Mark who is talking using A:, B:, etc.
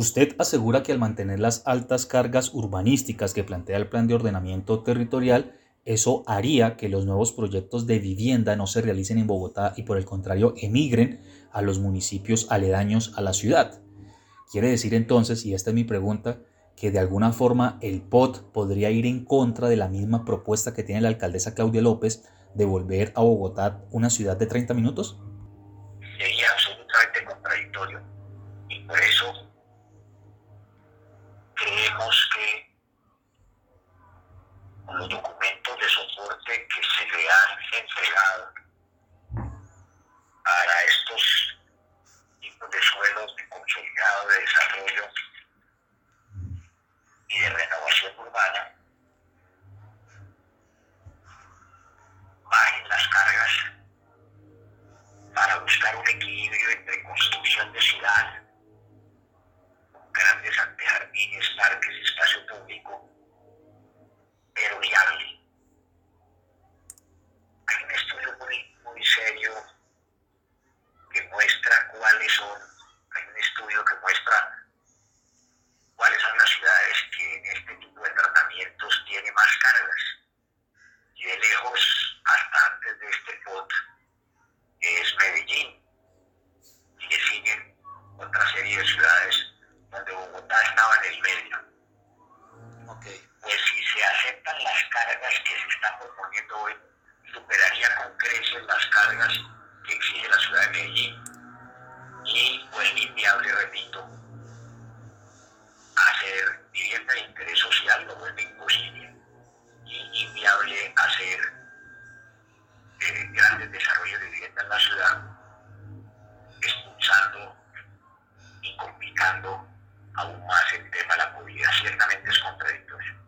A: Usted asegura que al mantener las altas cargas urbanísticas que plantea el plan de ordenamiento territorial, eso haría que los nuevos proyectos de vivienda no se realicen en Bogotá y por el contrario emigren a los municipios aledaños a la ciudad. Quiere decir entonces, y esta es mi pregunta, que de alguna forma el POT podría ir en contra de la misma propuesta que tiene la alcaldesa Claudia López de volver a Bogotá una ciudad de 30 minutos?
B: Sería absolutamente contradictorio. Y por eso creemos que con los documentos de soporte que se le han entregado para estos tipos de suelos de consolidado de desarrollo y de renovación urbana, bajen las cargas para buscar un equilibrio entre construcción de ciudad, grandes antejardines, parques, espacio público, pero viable. Hay un estudio muy, muy serio que muestra cuáles son, hay un estudio que muestra cuáles son las ciudades que en este tipo de tratamientos tiene más cargas. Y de lejos, hasta antes de este POT, es Medellín. Y le siguen otra serie de ciudades donde Bogotá estaba en el medio.
A: Okay.
B: Pues si se aceptan las cargas que se están proponiendo hoy, superaría con creces las cargas que exige la ciudad de Medellín. Y pues inviable, repito, hacer vivienda de interés social lo vuelve imposible y inviable hacer eh, grandes desarrollos de vivienda en la ciudad, expulsando y complicando aún más el tema de la movilidad ciertamente es contradictorio.